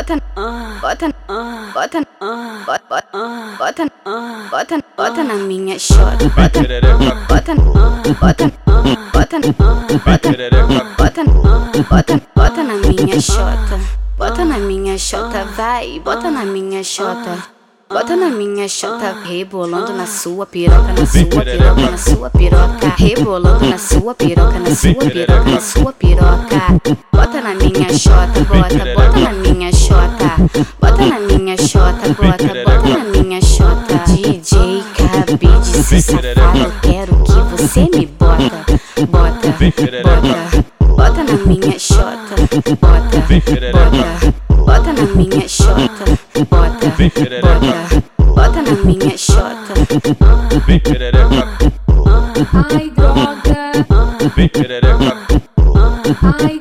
bota, bota, bota, bota, bota, bota, bota na minha chota, bota, bota, bota, bota, bota, bota, bota na minha chota, bota na minha chota, vai, bota na minha chota. Bota na minha chota, rebolando na sua piroca, na sua piroca, na sua piroca, rebolando na sua piroca, na sua piroca, na sua piroca. Minha chota, bota, bota na minha chota, bota na minha chota, bota, bota na minha chota. DJ Cabide, se safado, quero que você me bota, bota, bota, bota na minha chota, bota, bota. Bota na minha xota, bota, bota, bota na minha xota. Ai droga, ai.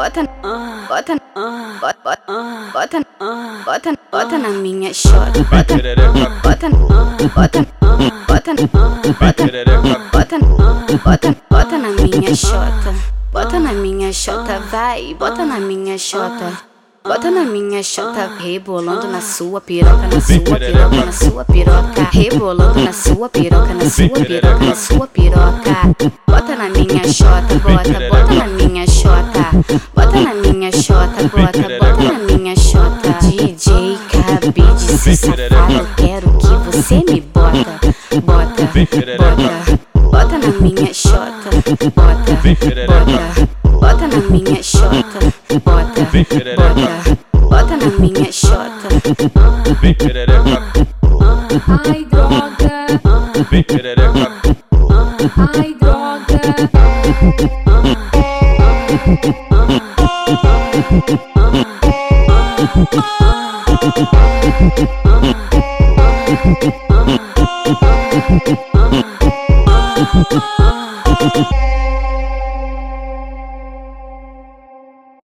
Button, button, button, button, button, bota na minha xota. Bota, bota, bota, bota, bota, bota, bota na minha xota bota na minha xota, vai, bota na minha xota. Bota na minha chota, rebolando na sua piroca, na sua piroca, na sua piroca, rebolando na sua piroca, na sua piroca, na sua piroca. Bota na minha chota, bota, bota na minha chota, bota na minha chota, bota, bota na minha chota. DJ Cabide, se safado, quero que você me bota, bota, bota, bota na minha chota, bota, bota. Bota na minha xota, bota, bota, bota na minha xota. Ai droga, ai droga. oh.